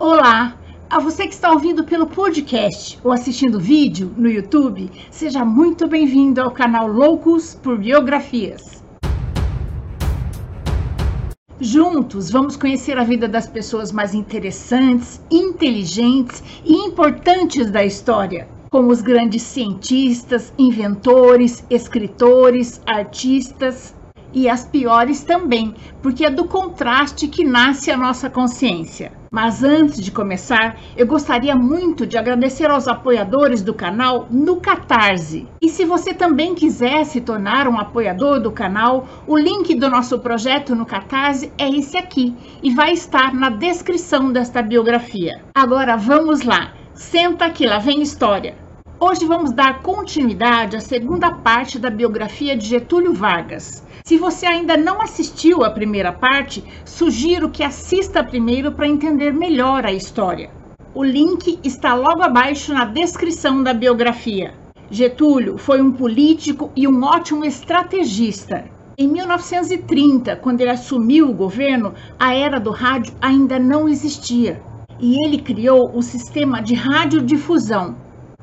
Olá! A você que está ouvindo pelo podcast ou assistindo vídeo no YouTube, seja muito bem-vindo ao canal Loucos por Biografias. Juntos vamos conhecer a vida das pessoas mais interessantes, inteligentes e importantes da história, como os grandes cientistas, inventores, escritores, artistas e as piores também, porque é do contraste que nasce a nossa consciência. Mas antes de começar, eu gostaria muito de agradecer aos apoiadores do canal no Catarse. E se você também quiser se tornar um apoiador do canal, o link do nosso projeto no Catarse é esse aqui e vai estar na descrição desta biografia. Agora vamos lá, senta aqui, lá vem história. Hoje vamos dar continuidade à segunda parte da biografia de Getúlio Vargas. Se você ainda não assistiu a primeira parte, sugiro que assista primeiro para entender melhor a história. O link está logo abaixo na descrição da biografia. Getúlio foi um político e um ótimo estrategista. Em 1930, quando ele assumiu o governo, a era do rádio ainda não existia. E ele criou o sistema de radiodifusão,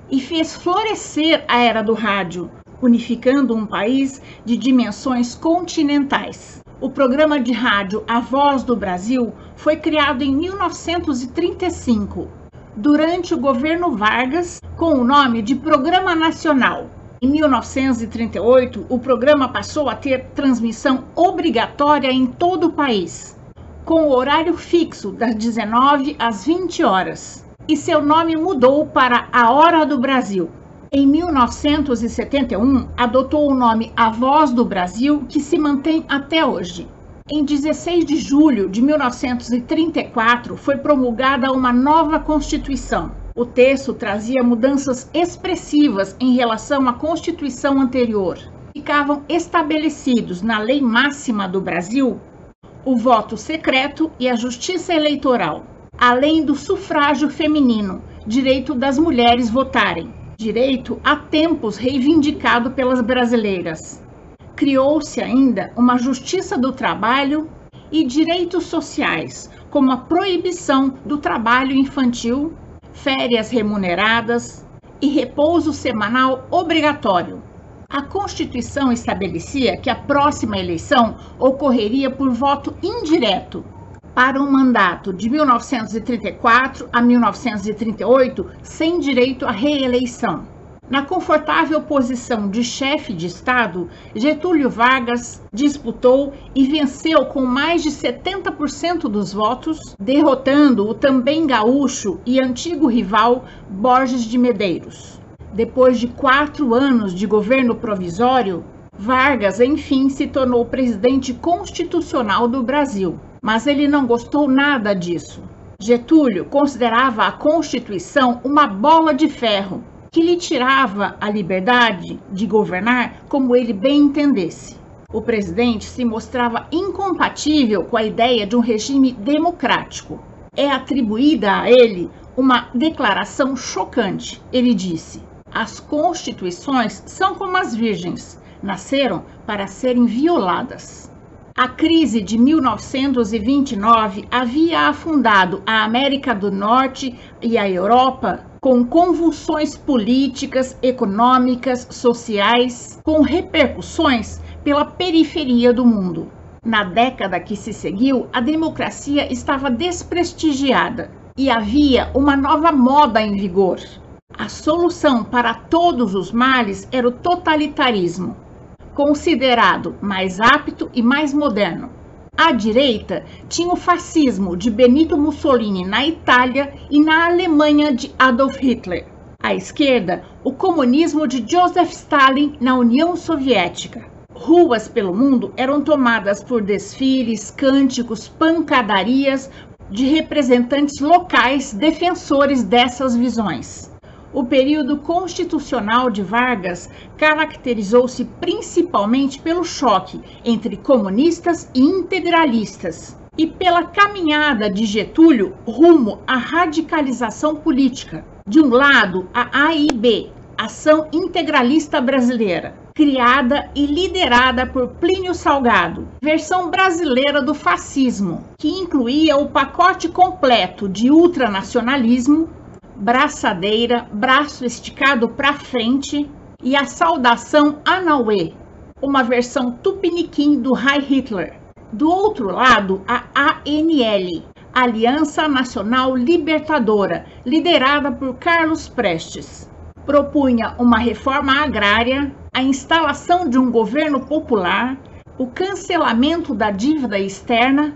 e fez florescer a era do rádio, unificando um país de dimensões continentais. O programa de rádio A Voz do Brasil foi criado em 1935, durante o governo Vargas, com o nome de Programa Nacional. Em 1938, o programa passou a ter transmissão obrigatória em todo o país, com o horário fixo das 19 às 20 horas e seu nome mudou para A Hora do Brasil. Em 1971, adotou o nome A Voz do Brasil, que se mantém até hoje. Em 16 de julho de 1934, foi promulgada uma nova Constituição. O texto trazia mudanças expressivas em relação à Constituição anterior. Ficavam estabelecidos na Lei Máxima do Brasil o voto secreto e a justiça eleitoral além do sufrágio feminino, direito das mulheres votarem, direito há tempos reivindicado pelas brasileiras. Criou-se ainda uma justiça do trabalho e direitos sociais, como a proibição do trabalho infantil, férias remuneradas e repouso semanal obrigatório. A Constituição estabelecia que a próxima eleição ocorreria por voto indireto, para um mandato de 1934 a 1938 sem direito à reeleição. Na confortável posição de chefe de Estado, Getúlio Vargas disputou e venceu com mais de 70% dos votos, derrotando o também gaúcho e antigo rival Borges de Medeiros. Depois de quatro anos de governo provisório, Vargas, enfim, se tornou presidente constitucional do Brasil mas ele não gostou nada disso. Getúlio considerava a Constituição uma bola de ferro que lhe tirava a liberdade de governar como ele bem entendesse. O presidente se mostrava incompatível com a ideia de um regime democrático. É atribuída a ele uma declaração chocante. Ele disse: As constituições são como as virgens, nasceram para serem violadas. A crise de 1929 havia afundado a América do Norte e a Europa com convulsões políticas, econômicas, sociais, com repercussões pela periferia do mundo. Na década que se seguiu, a democracia estava desprestigiada e havia uma nova moda em vigor. A solução para todos os males era o totalitarismo considerado mais apto e mais moderno. À direita tinha o fascismo de Benito Mussolini na Itália e na Alemanha de Adolf Hitler. À esquerda, o comunismo de Joseph Stalin na União Soviética. Ruas pelo mundo eram tomadas por desfiles, cânticos, pancadarias de representantes locais defensores dessas visões. O período constitucional de Vargas caracterizou-se principalmente pelo choque entre comunistas e integralistas e pela caminhada de Getúlio rumo à radicalização política. De um lado, a AIB, Ação Integralista Brasileira, criada e liderada por Plínio Salgado, versão brasileira do fascismo, que incluía o pacote completo de ultranacionalismo, braçadeira, braço esticado para frente e a saudação Anauê, uma versão tupiniquim do High Hitler. Do outro lado, a ANL, Aliança Nacional Libertadora, liderada por Carlos Prestes. Propunha uma reforma agrária, a instalação de um governo popular, o cancelamento da dívida externa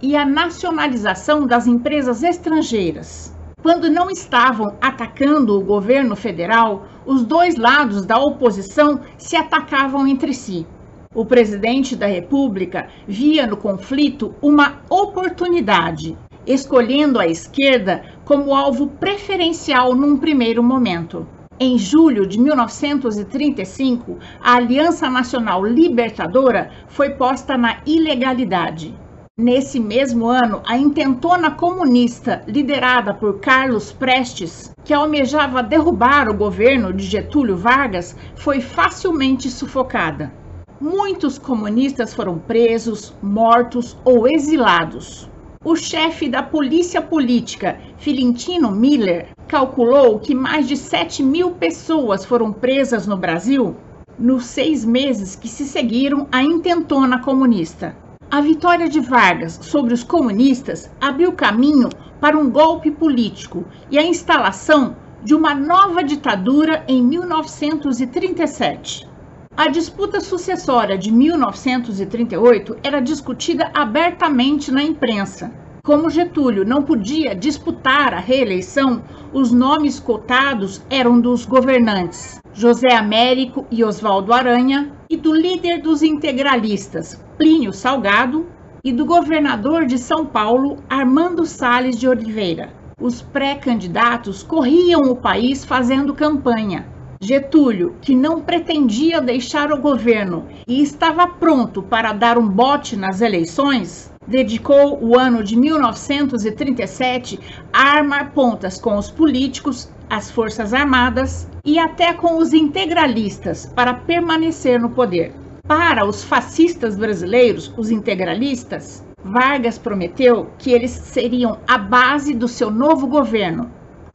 e a nacionalização das empresas estrangeiras. Quando não estavam atacando o governo federal, os dois lados da oposição se atacavam entre si. O presidente da República via no conflito uma oportunidade, escolhendo a esquerda como alvo preferencial num primeiro momento. Em julho de 1935, a Aliança Nacional Libertadora foi posta na ilegalidade. Nesse mesmo ano, a intentona comunista, liderada por Carlos Prestes, que almejava derrubar o governo de Getúlio Vargas, foi facilmente sufocada. Muitos comunistas foram presos, mortos ou exilados. O chefe da polícia política, Filintino Miller, calculou que mais de 7 mil pessoas foram presas no Brasil nos seis meses que se seguiram à intentona comunista. A vitória de Vargas sobre os comunistas abriu caminho para um golpe político e a instalação de uma nova ditadura em 1937. A disputa sucessória de 1938 era discutida abertamente na imprensa. Como Getúlio não podia disputar a reeleição, os nomes cotados eram dos governantes José Américo e Oswaldo Aranha e do líder dos integralistas, Plínio Salgado, e do governador de São Paulo, Armando Salles de Oliveira. Os pré-candidatos corriam o país fazendo campanha. Getúlio, que não pretendia deixar o governo e estava pronto para dar um bote nas eleições, dedicou o ano de 1937 a armar pontas com os políticos, as Forças Armadas e até com os integralistas para permanecer no poder. Para os fascistas brasileiros, os integralistas, Vargas prometeu que eles seriam a base do seu novo governo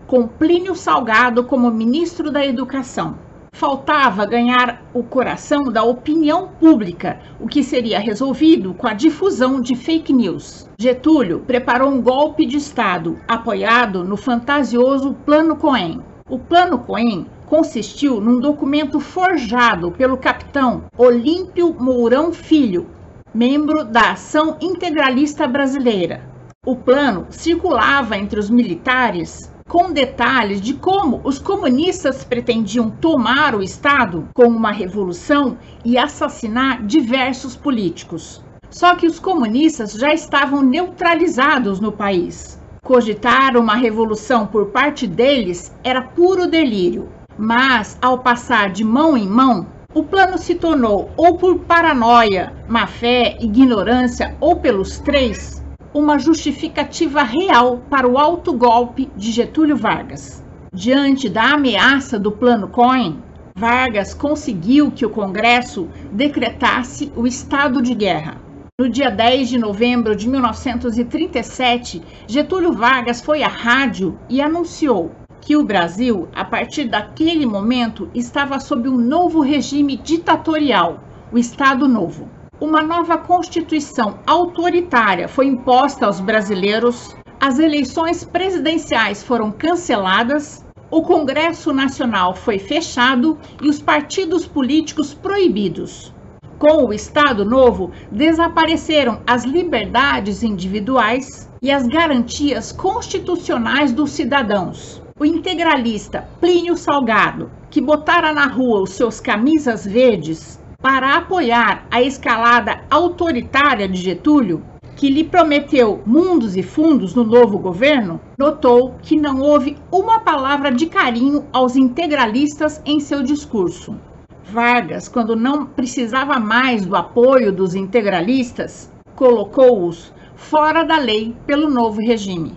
com Plínio Salgado como ministro da Educação. Faltava ganhar o coração da opinião pública, o que seria resolvido com a difusão de fake news. Getúlio preparou um golpe de Estado apoiado no fantasioso Plano Cohen. O Plano Cohen consistiu num documento forjado pelo capitão Olímpio Mourão Filho, membro da Ação Integralista Brasileira. O plano circulava entre os militares com detalhes de como os comunistas pretendiam tomar o Estado com uma revolução e assassinar diversos políticos. Só que os comunistas já estavam neutralizados no país. Cogitar uma revolução por parte deles era puro delírio. Mas, ao passar de mão em mão, o plano se tornou, ou por paranoia, má fé, ignorância, ou pelos três, uma justificativa real para o autogolpe de Getúlio Vargas. Diante da ameaça do Plano Cohen, Vargas conseguiu que o Congresso decretasse o estado de guerra. No dia 10 de novembro de 1937, Getúlio Vargas foi à rádio e anunciou que o Brasil, a partir daquele momento, estava sob um novo regime ditatorial, o Estado Novo. Uma nova constituição autoritária foi imposta aos brasileiros, as eleições presidenciais foram canceladas, o Congresso Nacional foi fechado e os partidos políticos proibidos. Com o Estado Novo, desapareceram as liberdades individuais e as garantias constitucionais dos cidadãos. O integralista Plínio Salgado, que botara na rua os seus camisas verdes, para apoiar a escalada autoritária de Getúlio, que lhe prometeu mundos e fundos no novo governo, notou que não houve uma palavra de carinho aos integralistas em seu discurso. Vargas, quando não precisava mais do apoio dos integralistas, colocou-os fora da lei pelo novo regime.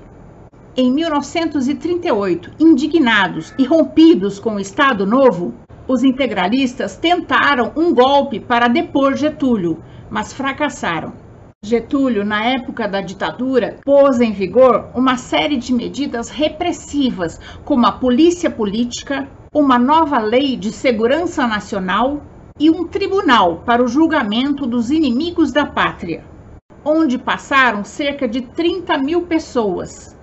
Em 1938, indignados e rompidos com o Estado Novo, Os integralistas tentaram um golpe para depor Getúlio, mas fracassaram. Getúlio, na época da ditadura, pôs em vigor uma série de medidas repressivas, como a polícia política, uma nova lei de segurança nacional e um tribunal para o julgamento dos inimigos da pátria, onde passaram cerca de 30 mil pessoas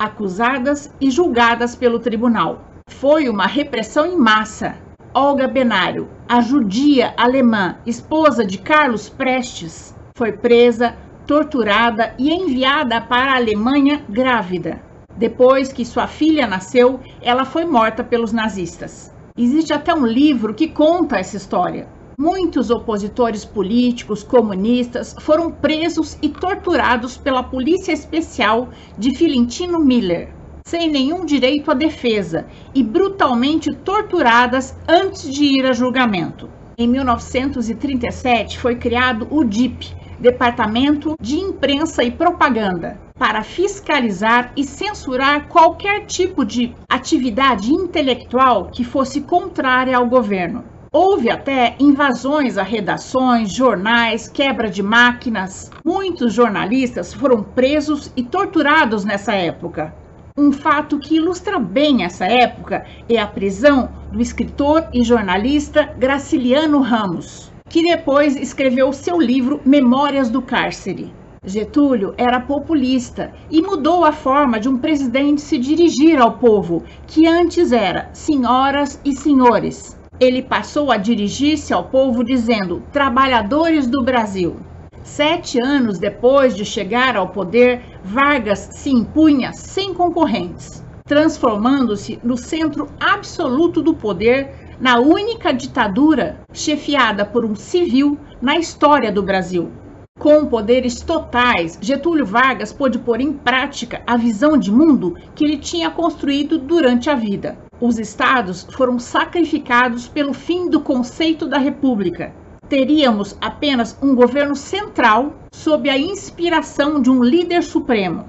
acusadas e julgadas pelo tribunal. Foi uma repressão em massa Olga Benário, a judia alemã, esposa de Carlos Prestes, foi presa, torturada e enviada para a Alemanha grávida. Depois que sua filha nasceu, ela foi morta pelos nazistas. Existe até um livro que conta essa história. Muitos opositores políticos comunistas foram presos e torturados pela Polícia Especial de Filintino Miller sem nenhum direito à defesa e brutalmente torturadas antes de ir a julgamento. Em 1937 foi criado o DIP, Departamento de Imprensa e Propaganda, para fiscalizar e censurar qualquer tipo de atividade intelectual que fosse contrária ao governo. Houve até invasões a redações, jornais, quebra de máquinas. Muitos jornalistas foram presos e torturados nessa época. Um fato que ilustra bem essa época é a prisão do escritor e jornalista Graciliano Ramos, que depois escreveu seu livro Memórias do Cárcere. Getúlio era populista e mudou a forma de um presidente se dirigir ao povo, que antes era senhoras e senhores. Ele passou a dirigir-se ao povo dizendo: trabalhadores do Brasil. Sete anos depois de chegar ao poder, Vargas se impunha sem concorrentes, transformando-se no centro absoluto do poder na única ditadura chefiada por um civil na história do Brasil. Com poderes totais, Getúlio Vargas pôde pôr em prática a visão de mundo que ele tinha construído durante a vida. Os estados foram sacrificados pelo fim do conceito da república teríamos apenas um governo central sob a inspiração de um líder supremo.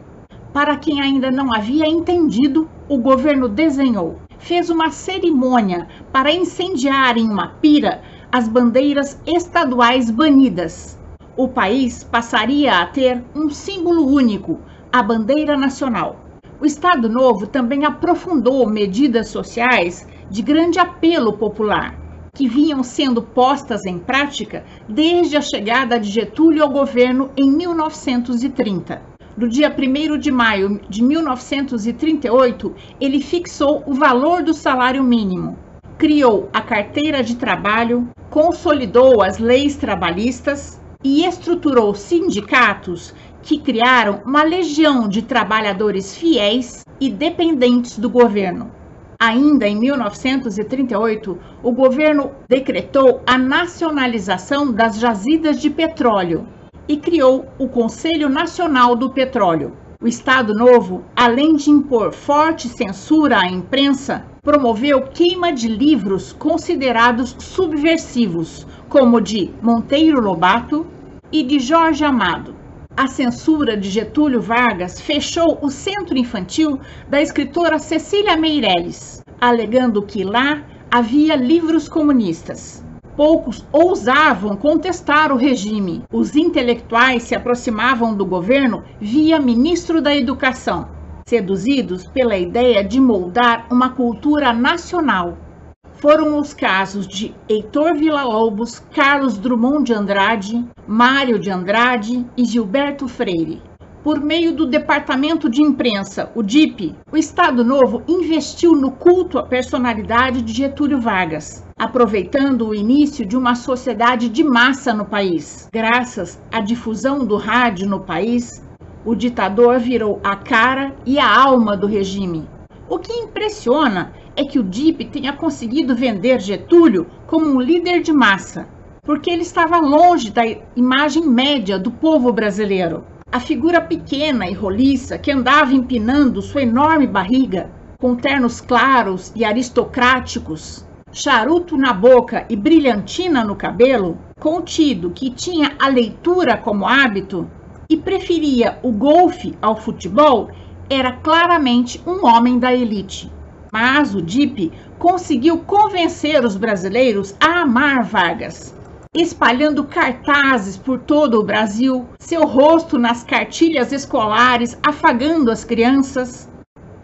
Para quem ainda não havia entendido, o governo desenhou, fez uma cerimônia para incendiar em uma pira as bandeiras estaduais banidas. O país passaria a ter um símbolo único, a bandeira nacional. O Estado Novo também aprofundou medidas sociais de grande apelo popular que vinham sendo postas em prática desde a chegada de Getúlio ao governo em 1930. No dia 1 de maio de 1938, ele fixou o valor do salário mínimo, criou a carteira de trabalho, consolidou as leis trabalhistas e estruturou sindicatos que criaram uma legião de trabalhadores fiéis e dependentes do governo. Ainda em 1938, o governo decretou a nacionalização das jazidas de petróleo e criou o Conselho Nacional do Petróleo. O Estado Novo, além de impor forte censura à imprensa, promoveu queima de livros considerados subversivos, como de Monteiro Lobato e de Jorge Amado a censura de Getúlio Vargas fechou o centro infantil da escritora Cecília Meirelles, alegando que lá havia livros comunistas. Poucos ousavam contestar o regime. Os intelectuais se aproximavam do governo via ministro da Educação, seduzidos pela ideia de moldar uma cultura nacional foram os casos de Heitor Villa-Lobos, Carlos Drummond de Andrade, Mário de Andrade e Gilberto Freire. Por meio do Departamento de Imprensa, o DIP, o Estado Novo investiu no culto à personalidade de Getúlio Vargas, aproveitando o início de uma sociedade de massa no país. Graças à difusão do rádio no país, o ditador virou a cara e a alma do regime. O que impressiona é que o DIP tenha conseguido vender Getúlio como um líder de massa, porque ele estava longe da imagem média do povo brasileiro. A figura pequena e roliça que andava empinando sua enorme barriga, com ternos claros e aristocráticos, charuto na boca e brilhantina no cabelo, contido que tinha a leitura como hábito e preferia o golfe ao futebol, era claramente um homem da elite. Mas o DIP conseguiu convencer os brasileiros a amar Vargas espalhando cartazes por todo o Brasil, seu rosto nas cartilhas escolares afagando as crianças,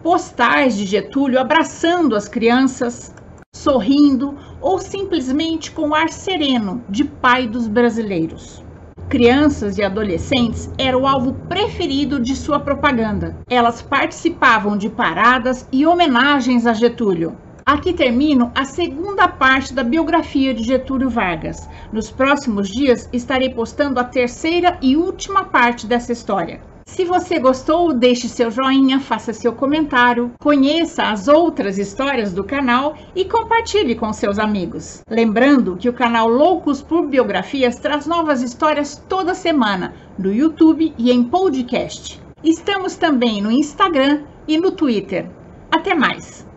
postais de Getúlio abraçando as crianças, sorrindo ou simplesmente com ar sereno de pai dos brasileiros. Crianças e adolescentes eram o alvo preferido de sua propaganda. Elas participavam de paradas e homenagens a Getúlio Aqui termino a segunda parte da biografia de Getúlio Vargas. Nos próximos dias estarei postando a terceira e última parte dessa história. Se você gostou, deixe seu joinha, faça seu comentário, conheça as outras histórias do canal e compartilhe com seus amigos. Lembrando que o canal Loucos por Biografias traz novas histórias toda semana no YouTube e em podcast. Estamos também no Instagram e no Twitter. Até mais!